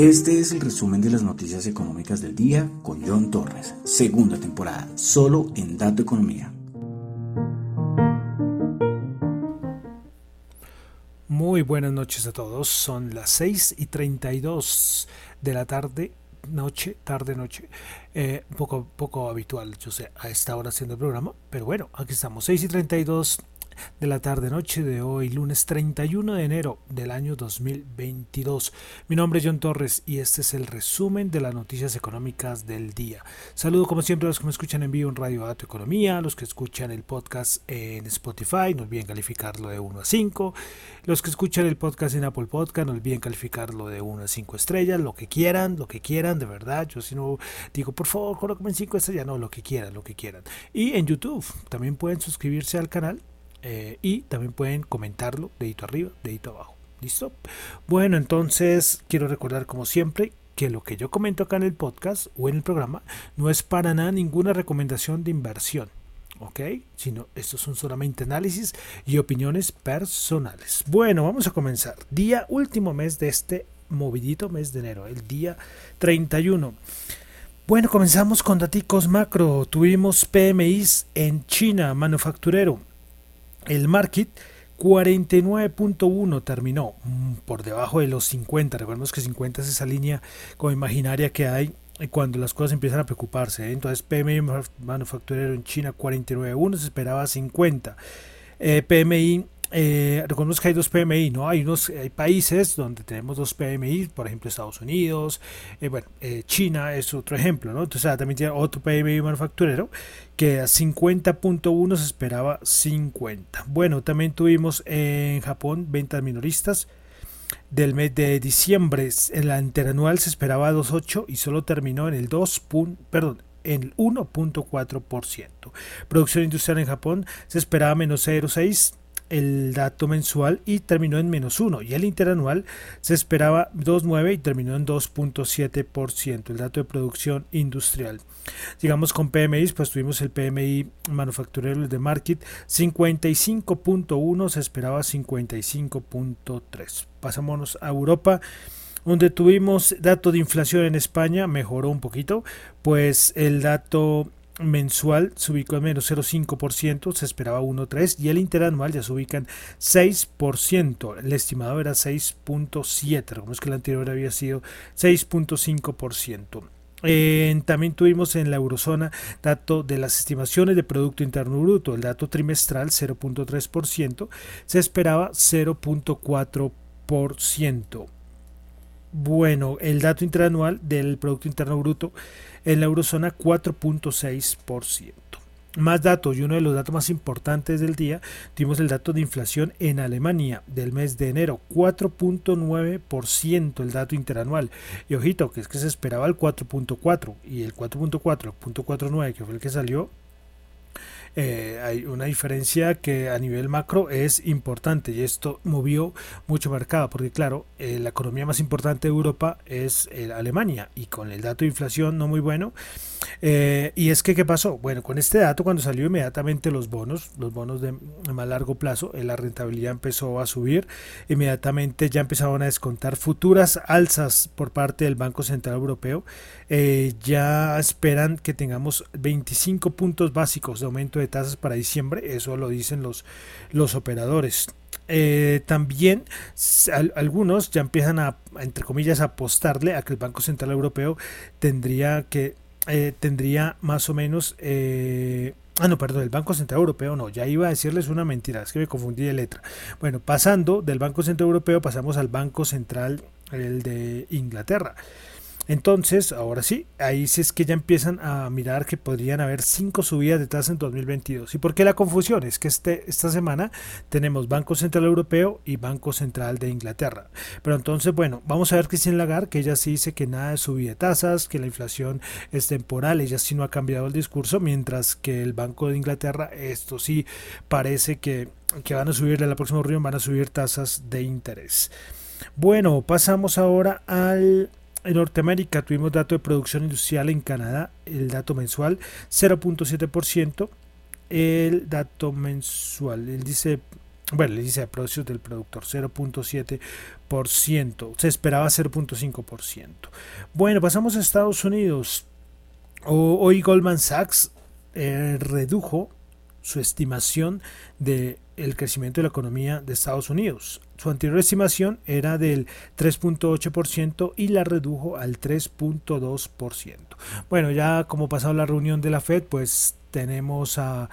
Este es el resumen de las noticias económicas del día con John Torres, segunda temporada, solo en Dato Economía. Muy buenas noches a todos, son las 6 y 32 de la tarde, noche, tarde, noche, eh, poco, poco habitual, yo sé, a esta hora haciendo el programa, pero bueno, aquí estamos, 6 y 32 de la tarde-noche de hoy, lunes 31 de enero del año 2022. Mi nombre es John Torres y este es el resumen de las noticias económicas del día. Saludo como siempre a los que me escuchan en vivo en Radio Dato Economía, los que escuchan el podcast en Spotify, no olviden calificarlo de 1 a 5, los que escuchan el podcast en Apple Podcast, no olviden calificarlo de 1 a 5 estrellas, lo que quieran, lo que quieran, de verdad. Yo si no digo, por favor, colóquenme 5 estrellas, no, lo que quieran, lo que quieran. Y en YouTube también pueden suscribirse al canal eh, y también pueden comentarlo dedito arriba, dedito abajo. ¿Listo? Bueno, entonces quiero recordar como siempre que lo que yo comento acá en el podcast o en el programa no es para nada ninguna recomendación de inversión. ¿ok? Sino estos son solamente análisis y opiniones personales. Bueno, vamos a comenzar. Día último mes de este movidito mes de enero, el día 31. Bueno, comenzamos con daticos macro. Tuvimos PMIs en China, manufacturero, el market 49.1 terminó mm, por debajo de los 50. Recordemos que 50 es esa línea como imaginaria que hay cuando las cosas empiezan a preocuparse. ¿eh? Entonces PMI manufacturero en China 49.1 se esperaba 50. Eh, PMI eh, que hay dos PMI, ¿no? Hay unos hay países donde tenemos dos PMI, por ejemplo Estados Unidos, eh, bueno, eh, China es otro ejemplo, ¿no? Entonces también tiene otro PMI manufacturero que a 50.1 se esperaba 50. Bueno, también tuvimos en Japón ventas minoristas del mes de diciembre, en la interanual se esperaba 2.8 y solo terminó en el 2. perdón, en el 1.4%. Producción industrial en Japón se esperaba menos 0.6 el dato mensual y terminó en menos 1 y el interanual se esperaba 2,9 y terminó en 2.7% el dato de producción industrial. Llegamos con PMI, pues tuvimos el PMI manufacturero de Market 55.1, se esperaba 55.3. Pasámonos a Europa donde tuvimos dato de inflación en España, mejoró un poquito, pues el dato mensual se ubicó en menos 0,5%, se esperaba 1,3% y el interanual ya se ubica en 6%. El estimado era 6.7%, recordemos que el anterior había sido 6.5%. también tuvimos en la eurozona dato de las estimaciones de Producto Interno Bruto, el dato trimestral 0.3%, se esperaba 0.4%. Bueno, el dato interanual del Producto Interno Bruto en la eurozona 4.6%. Más datos y uno de los datos más importantes del día, tuvimos el dato de inflación en Alemania del mes de enero, 4.9% el dato interanual. Y ojito, que es que se esperaba el 4.4 y el 4.4, el 0.49 que fue el que salió, eh, hay una diferencia que a nivel macro es importante y esto movió mucho mercado porque claro, eh, la economía más importante de Europa es eh, Alemania y con el dato de inflación no muy bueno. y es que, ¿qué pasó? Bueno, con este dato cuando salió inmediatamente los bonos, los bonos de más largo plazo, la rentabilidad empezó a subir, inmediatamente ya empezaron a descontar futuras alzas por parte del Banco Central Europeo. ya esperan que tengamos 25 puntos básicos de aumento de tasas para diciembre, eso lo dicen los, los operadores. Eh, también algunos ya empiezan a, entre comillas, apostarle a que el Banco Central Europeo tendría que eh, tendría más o menos eh, Ah, no, perdón, el Banco Central Europeo no, ya iba a decirles una mentira, es que me confundí de letra. Bueno, pasando del Banco Central Europeo pasamos al Banco Central el de Inglaterra. Entonces, ahora sí, ahí sí es que ya empiezan a mirar que podrían haber cinco subidas de tasa en 2022. ¿Y por qué la confusión? Es que este, esta semana tenemos Banco Central Europeo y Banco Central de Inglaterra. Pero entonces, bueno, vamos a ver Christine Lagarde, que ella sí dice que nada de subida de tasas, que la inflación es temporal, ella sí no ha cambiado el discurso, mientras que el Banco de Inglaterra, esto sí parece que, que van a subir en la próxima reunión, van a subir tasas de interés. Bueno, pasamos ahora al en Norteamérica tuvimos dato de producción industrial en Canadá, el dato mensual 0.7%, el dato mensual, él dice bueno, el índice de precios del productor 0.7%, se esperaba 0.5%. Bueno, pasamos a Estados Unidos. Hoy Goldman Sachs eh, redujo su estimación del el crecimiento de la economía de Estados Unidos. Su anterior estimación era del 3.8% y la redujo al 3.2%. Bueno, ya como pasado la reunión de la Fed, pues tenemos a,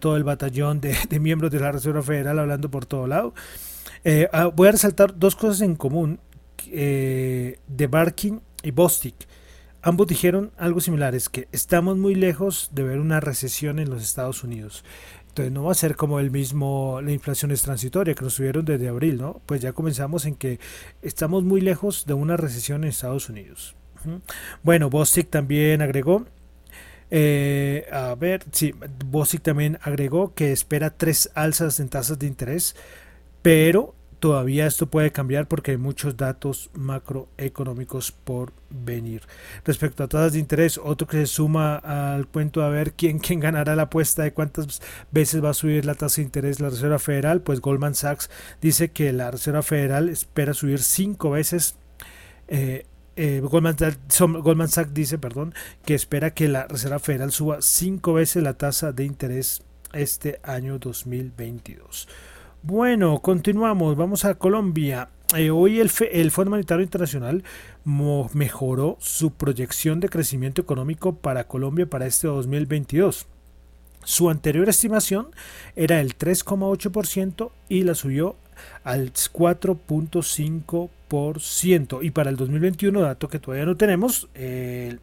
todo el batallón de, miembros de la Reserva Federal hablando por todo lado. Eh, ah, voy a resaltar dos cosas en común eh, de Barkin y Bostic. Ambos dijeron algo similar, es que estamos muy lejos de ver una recesión en los Estados Unidos. Entonces no va a ser como el mismo, la inflación es transitoria que nos tuvieron desde abril, ¿no? Pues ya comenzamos en que estamos muy lejos de una recesión en Estados Unidos. Bueno, Bostic también agregó, eh, a ver, sí, Bostic también agregó que espera tres alzas en tasas de interés, pero Todavía esto puede cambiar porque hay muchos datos macroeconómicos por venir. Respecto a tasas de interés, otro que se suma al cuento a ver quién, quién ganará la apuesta de cuántas veces va a subir la tasa de interés la Reserva Federal, pues Goldman Sachs dice que la Reserva Federal espera subir cinco veces. Eh, eh, Goldman, Goldman Sachs dice, perdón, que espera que la Reserva Federal suba cinco veces la tasa de interés este año 2022. Bueno, continuamos, vamos a Colombia. Eh, hoy el, el, Fondo Monetario Internacional mejoró su proyección de crecimiento económico para Colombia para este 2022. Su anterior estimación era el 3,8% y la subió al 4.5%. Y para el 2021, dato que todavía no tenemos, eh,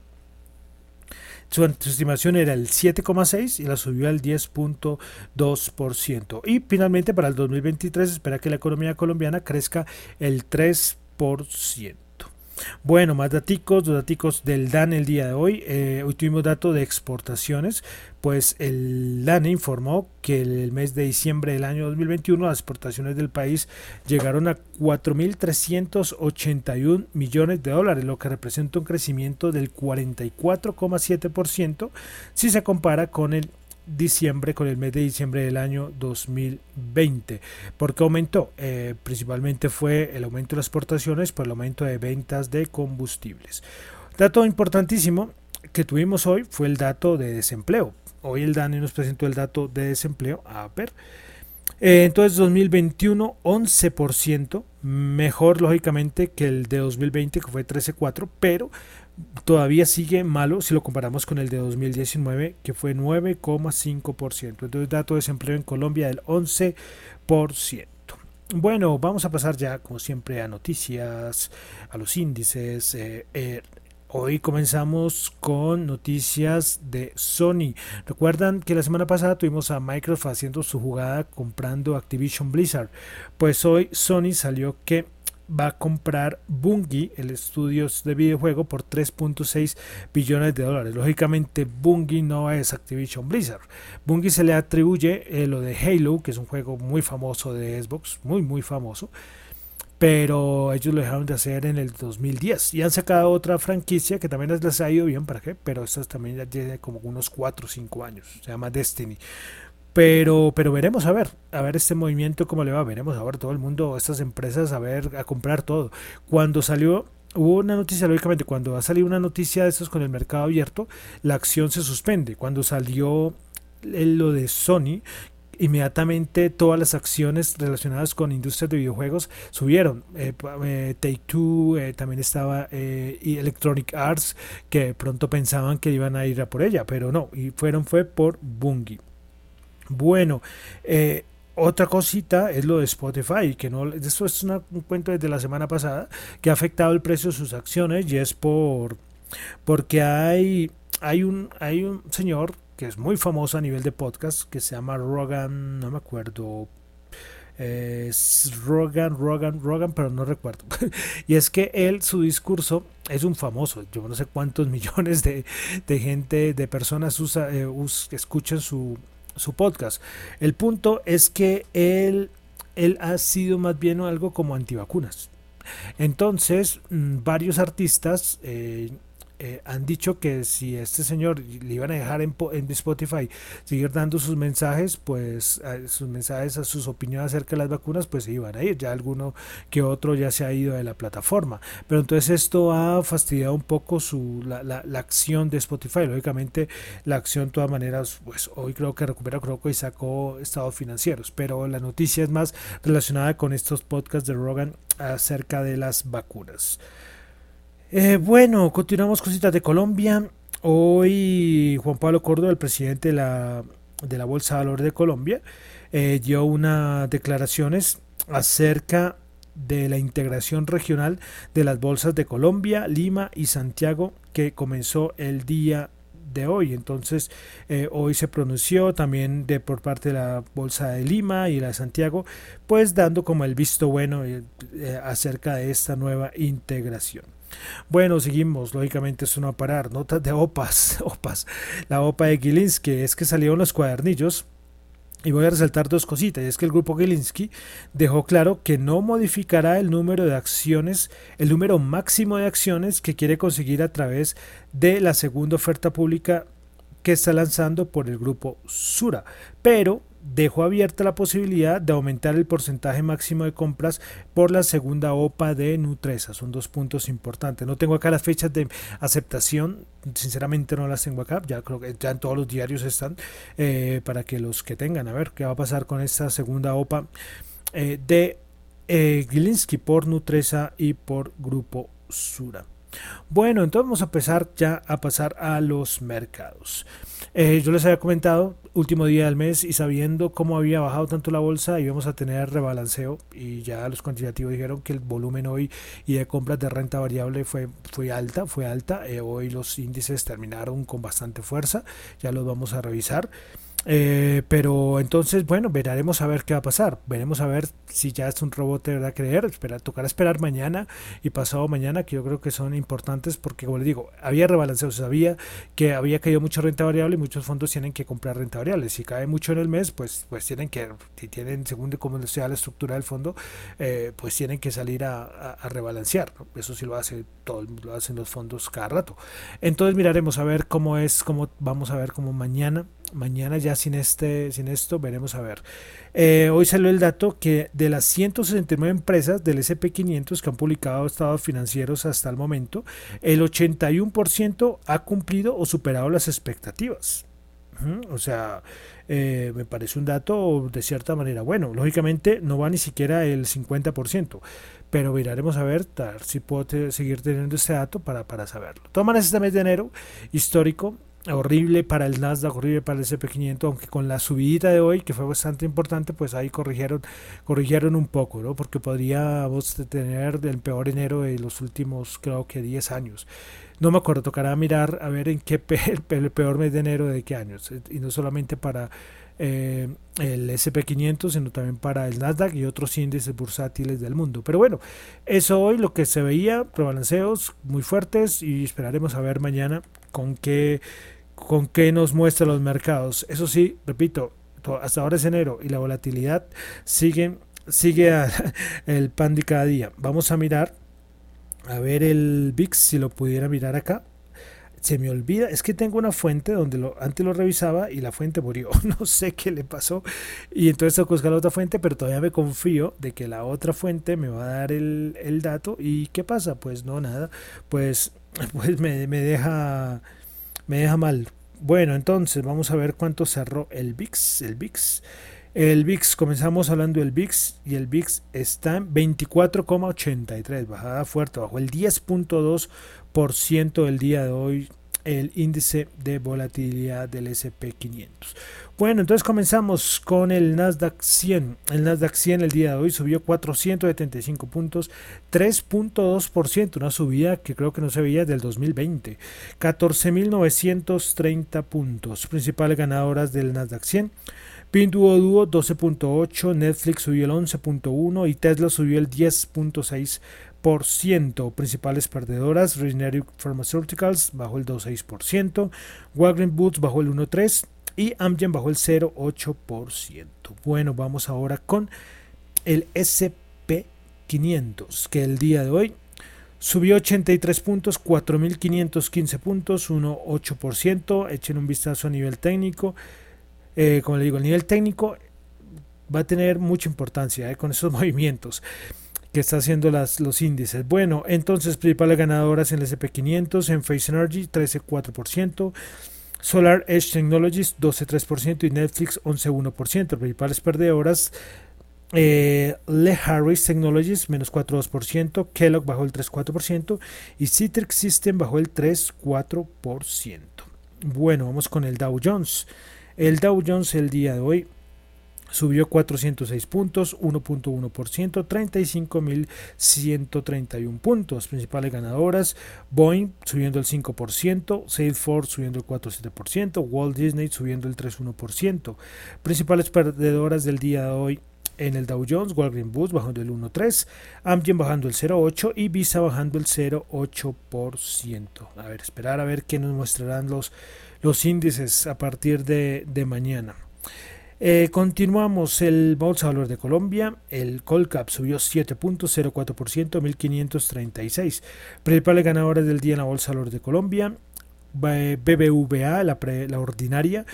su, estimación era el 7,6 y la subió al 10.2%. Y finalmente para el 2023 espera que la economía colombiana crezca el 3%. Bueno, más daticos, los daticos del DAN el día de hoy. Eh, hoy tuvimos datos de exportaciones, pues el DAN informó que el mes de diciembre del año 2021 las exportaciones del país llegaron a 4.381 millones de dólares, lo que representa un crecimiento del 44,7% si se compara con el diciembre con el mes de diciembre del año 2020. ¿Por qué aumentó? Eh, principalmente fue el aumento de exportaciones por el aumento de ventas de combustibles. Dato importantísimo que tuvimos hoy fue el dato de desempleo. Hoy el DANE nos presentó el dato de desempleo. A ver. Eh, entonces 2021 11%, mejor lógicamente que el de 2020 que fue 13.4, pero todavía sigue malo si lo comparamos con el de 2019 que fue 9,5%. Entonces dato de desempleo en Colombia del 11%. Bueno, vamos a pasar ya como siempre a noticias, a los índices. Eh, eh, hoy comenzamos con noticias de Sony. Recuerdan que la semana pasada tuvimos a Microsoft haciendo su jugada comprando Activision Blizzard. Pues hoy Sony salió que va a comprar Bungie, el estudio de videojuego, por 3.6 billones de dólares. Lógicamente, Bungie no es Activision Blizzard. Bungie se le atribuye eh, lo de Halo, que es un juego muy famoso de Xbox, muy, muy famoso. Pero ellos lo dejaron de hacer en el 2010 y han sacado otra franquicia que también les ha ido bien, ¿para qué? Pero esta también ya tiene como unos 4 o 5 años, se llama Destiny. Pero, pero veremos a ver, a ver este movimiento cómo le va, veremos a ver todo el mundo, estas empresas a ver, a comprar todo. Cuando salió, hubo una noticia, lógicamente, cuando ha salido una noticia de estos con el mercado abierto, la acción se suspende. Cuando salió lo de Sony, inmediatamente todas las acciones relacionadas con industrias de videojuegos subieron. Eh, eh, Take Two eh, también estaba y Electronic Arts que pronto pensaban que iban a ir a por ella, pero no, y fueron fue por Bungie. Bueno, eh, otra cosita es lo de Spotify, que no, es un cuento desde la semana pasada, que ha afectado el precio de sus acciones y es por porque hay, hay, un, hay un señor que es muy famoso a nivel de podcast que se llama Rogan, no me acuerdo, es Rogan, Rogan, Rogan, pero no recuerdo. y es que él, su discurso es un famoso. Yo no sé cuántos millones de, de gente, de personas usa, eh, escuchan su, su podcast. El punto es que él, él ha sido más bien algo como antivacunas. Entonces, mm, varios artistas, eh, eh, han dicho que si este señor le iban a dejar en, Spotify seguir dando sus mensajes, pues sus mensajes, a sus opiniones acerca de las vacunas, pues se iban a ir. Ya alguno que otro ya se ha ido de la plataforma. Pero entonces esto ha fastidiado un poco su, la, la, acción de Spotify. Lógicamente, la acción de todas maneras, pues hoy creo que recupera Croco y sacó estados financieros. Pero la noticia es más relacionada con estos podcasts de Rogan acerca de las vacunas. Eh, bueno, continuamos cositas de Colombia. Hoy Juan Pablo Córdoba, el presidente de la, de la Bolsa de Valores de Colombia, eh, dio unas declaraciones acerca de la integración regional de las bolsas de Colombia, Lima y Santiago que comenzó el día de hoy. Entonces, eh, hoy se pronunció también de por parte de la Bolsa de Lima y la de Santiago, pues dando como el visto bueno acerca de esta nueva integración. Bueno, seguimos, lógicamente es no a parar. Notas de OPAS, OPAS. La OPA de Gilinski es que salieron los cuadernillos. Y voy a resaltar dos cositas. Es que el grupo Gilinski dejó claro que no modificará el número de acciones, el número máximo de acciones que quiere conseguir a través de la segunda oferta pública que está lanzando por el grupo Sura. Pero dejó abierta la posibilidad de aumentar el porcentaje máximo de compras por la segunda OPA de Nutresa. Son dos puntos importantes. No tengo acá las fechas de aceptación, sinceramente no las tengo acá, ya creo que ya en todos los diarios están, eh, para que los que tengan, a ver qué va a pasar con esta segunda OPA eh, de eh, por Nutresa y por Grupo Sura. Bueno, entonces vamos a empezar ya a pasar a los mercados. Eh, yo les había comentado, último día del mes y sabiendo cómo había bajado tanto la bolsa, íbamos a tener rebalanceo y ya los cuantitativos dijeron que el volumen hoy y de compras de renta variable fue, fue alta, fue alta. Eh, hoy los índices terminaron con bastante fuerza, ya los vamos a revisar. Eh, pero entonces, bueno, veremos a ver qué va a pasar. Veremos a ver si ya es un robot de verdad creer. Espera, tocará esperar mañana y pasado mañana, que yo creo que son importantes porque, como les digo, había rebalanceo. Sabía que había caído mucha renta variable y muchos fondos tienen que comprar renta variable. Si cae mucho en el mes, pues, pues tienen que, si tienen, según cómo sea la estructura del fondo, eh, pues tienen que salir a, rebalancear. Eso sí lo hace todo, lo hacen los fondos cada rato. Entonces miraremos a ver cómo es, cómo vamos a ver cómo mañana mañana ya sin este sin esto veremos a ver. Eh, hoy salió el dato que de las 169 empresas del SP500 que han publicado estados financieros hasta el momento el 81% ha cumplido o superado las expectativas. O sea eh, me parece un dato de cierta manera. Bueno lógicamente no va ni siquiera el 50% pero miraremos a ver, si puedo seguir teniendo este dato para, para saberlo. Toman este mes de enero histórico horrible para el Nasdaq, horrible para el SP500, aunque con la subida de hoy, que fue bastante importante, pues ahí corrigieron, corrigieron un poco, ¿no? Porque podríamos tener el peor enero de los últimos, creo que 10 años. No me acuerdo, tocará mirar a ver en qué el peor mes de enero de qué años, y no solamente para eh, el SP500, sino también para el Nasdaq y otros índices bursátiles del mundo. Pero bueno, eso hoy lo que se veía, prebalanceos muy fuertes y esperaremos a ver mañana con qué con qué nos muestran los mercados. Eso sí, repito, hasta ahora es enero y la volatilidad sigue, sigue el pan de cada día. Vamos a mirar, a ver el VIX, si lo pudiera mirar acá. Se me olvida, es que tengo una fuente donde antes lo revisaba y la fuente murió. No sé qué le pasó. Y entonces tengo que buscar la otra fuente, pero todavía me confío de que la otra fuente me va a dar el, el dato. ¿Y qué pasa? Pues no, nada. Pues, pues me, me deja me deja mal. Bueno, entonces vamos a ver cuánto cerró el VIX. El VIX. El VIX, comenzamos hablando del VIX y el VIX está en 24,83, bajada fuerte, bajo el 10.2% del día de hoy el índice de volatilidad del SP500. Bueno, entonces comenzamos con el Nasdaq 100. El Nasdaq 100 el día de hoy subió 475 puntos, 3.2%, una subida que creo que no se veía desde el 2020. 14.930 puntos. Principales ganadoras del Nasdaq 100. Pinduoduo 12.8, Netflix subió el 11.1 y Tesla subió el 10.6%. Principales perdedoras, Regenerative Pharmaceuticals bajó el 2.6%, Walgreens Boots bajó el 1.3% y Amgen bajó el 0,8%. Bueno, vamos ahora con el SP500, que el día de hoy Subió 83 puntos, 4.515 puntos, 1,8%. Echen un vistazo a nivel técnico. Eh, como le digo, el nivel técnico va a tener mucha importancia eh, con esos movimientos que está haciendo las, los índices. Bueno, entonces principales ganadoras en el SP500, en Face Energy 13,4%. Solar Edge Technologies 12,3% y Netflix 11,1%. Principales perdedoras eh, Le Harris Technologies menos 4,2%, Kellogg bajó el 3,4% y Citrix System bajó el 3,4%. Bueno, vamos con el Dow Jones. El Dow Jones el día de hoy subió 406 puntos, 1.1%, 35.131 puntos. Principales ganadoras, Boeing subiendo el 5%, Salesforce subiendo el 4.7%, Walt Disney subiendo el 3.1%. Principales perdedoras del día de hoy, en el Dow Jones, Walgreens Boots bajando el 1.3, Amgen bajando el 0.8 y Visa bajando el 0.8%. A ver, esperar a ver qué nos mostrarán los, los índices a partir de, mañana. Eh, continuamos el Bolsa de Valores de Colombia. El Colcap subió 7.04%, 1536. Principales ganadores del día en la Bolsa de Valores de Colombia. BBVA, la, la ordinaria,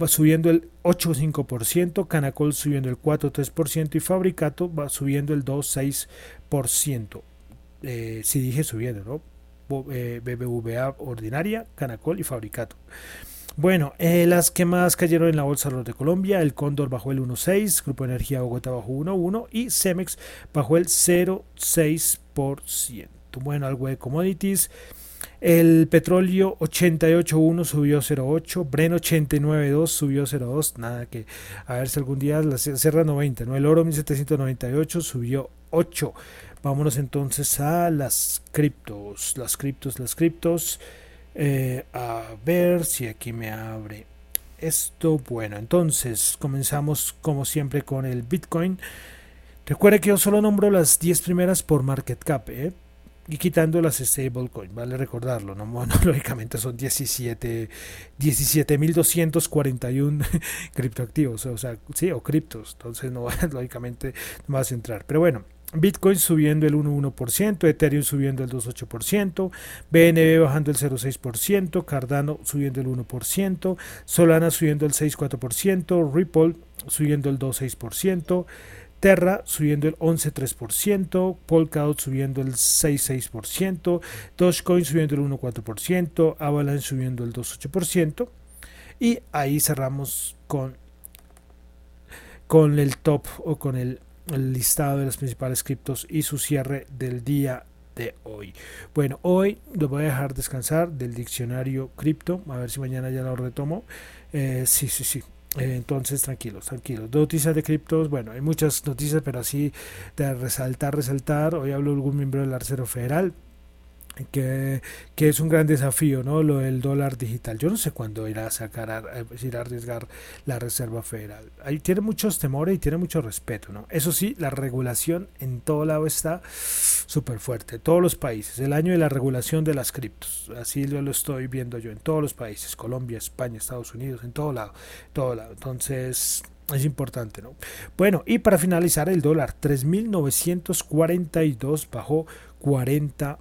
va subiendo el 8,5%, Canacol subiendo el 4,3% y Fabricato va subiendo el 2,6%. Eh, si dije subiendo, ¿no? BBVA eh, ordinaria, Canacol y Fabricato. Bueno, eh, las que más cayeron en la bolsa de Colombia, el Cóndor bajó el 1,6, Grupo Energía Bogotá bajó 1,1 y Cemex bajó el 0,6%. Bueno, algo de commodities. El petróleo 88.1 subió 0.8, Bren 89.2 subió 0.2, nada que a ver si algún día la cerra 90, ¿no? El oro 1798 subió 8. Vámonos entonces a las criptos, las criptos, las criptos. Eh, a ver si aquí me abre esto. Bueno, entonces comenzamos como siempre con el Bitcoin. Recuerde que yo solo nombro las 10 primeras por market cap, ¿eh? y quitando las stablecoin, vale recordarlo, ¿no? Lógicamente son 17 17.241 criptoactivos, o sea, sí, o criptos, entonces no lógicamente no vas a entrar, pero bueno, Bitcoin subiendo el 1,1%, Ethereum subiendo el 2,8%, BNB bajando el 0,6%, Cardano subiendo el 1%, Solana subiendo el 6,4%, Ripple subiendo el 2,6%, Terra subiendo el 11,3%, Polkadot subiendo el 6,6%, Dogecoin subiendo el 1,4%, Avalanche subiendo el 2,8%. Y ahí cerramos con, con el top o con el, el listado de las principales criptos y su cierre del día de hoy. Bueno, hoy lo voy a dejar descansar del diccionario cripto, a ver si mañana ya lo retomo. Eh, sí, sí, sí, eh, entonces, tranquilos, tranquilos. Noticias de criptos, bueno, hay muchas noticias, pero así de resaltar, resaltar. Hoy hablo algún miembro del Arcero Federal, que, que, es un gran desafío, ¿no? Lo del dólar digital. Yo no sé cuándo irá a sacar, a, ir a arriesgar la Reserva Federal. Ahí tiene muchos temores y tiene mucho respeto, ¿no? Eso sí, la regulación en todo lado está súper fuerte. Todos los países. El año de la regulación de las criptos. Así lo, lo estoy viendo yo en todos los países. Colombia, España, Estados Unidos, en todo lado. Todo lado. Entonces, es importante, ¿no? Bueno, y para finalizar, el dólar 3.942 bajó 40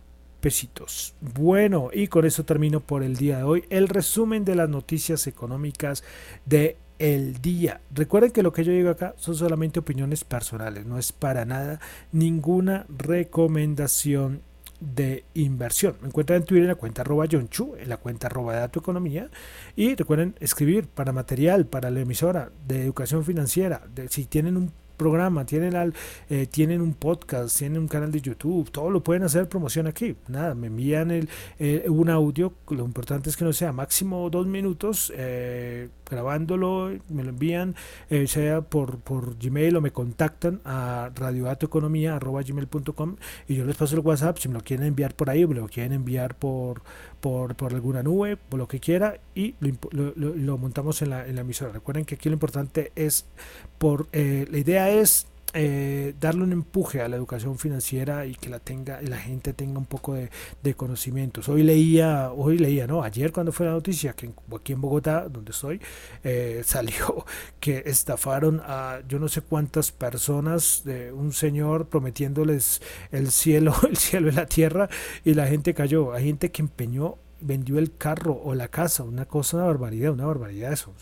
Bueno, y con eso termino por el día de hoy el resumen de las noticias económicas de el día. Recuerden que lo que yo digo acá son solamente opiniones personales, no es para nada ninguna recomendación de inversión. Me encuentran en Twitter en la cuenta arroba Chu, en la cuenta arroba Dato Economía. Y recuerden escribir para material, para la emisora de educación financiera. Si tienen un programa, tienen, al, eh, tienen un podcast, tienen un canal de YouTube, todo lo pueden hacer promoción aquí. Nada, me envían el, eh, un audio, lo importante es que no sea máximo dos minutos, eh, grabándolo, me lo envían, sea por, por Gmail o me contactan a radioatoeconomía.com y yo les paso el WhatsApp si me lo quieren enviar por ahí o me lo quieren enviar por, por, por alguna nube, por lo que quiera y lo, lo, montamos en la, en la emisora. Recuerden que aquí lo importante es por la idea es eh, darle un empuje a la educación financiera y que la tenga la gente tenga un poco de, conocimientos. Hoy leía hoy leía no ayer cuando fue la noticia que aquí en Bogotá donde estoy eh, salió que estafaron a yo no sé cuántas personas de un señor prometiéndoles el cielo el cielo y la tierra y la gente cayó. Hay gente que empeñó vendió el carro o la casa, una cosa, una barbaridad, una barbaridad eso,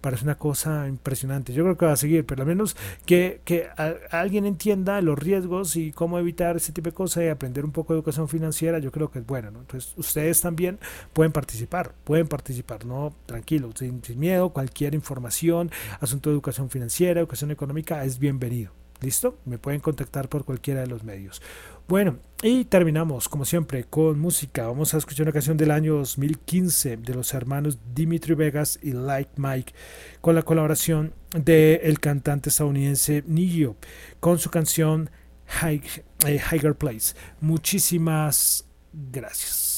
parece una cosa impresionante. Yo creo que va a seguir, pero al menos que, que alguien entienda los riesgos y cómo evitar ese tipo de cosas y aprender un poco de educación financiera, yo creo que es bueno. Entonces, ustedes también pueden participar, pueden participar, no tranquilo, sin miedo, cualquier información, asunto de educación financiera, educación económica es bienvenido. ¿Listo? Me pueden contactar por cualquiera de los medios. Bueno, y terminamos, como siempre, con música. Vamos a escuchar una canción del año 2015 de los hermanos Dimitri Vegas y Like Mike, con la colaboración del el cantante estadounidense Nigio, con su canción eh, Higher Place. Muchísimas gracias.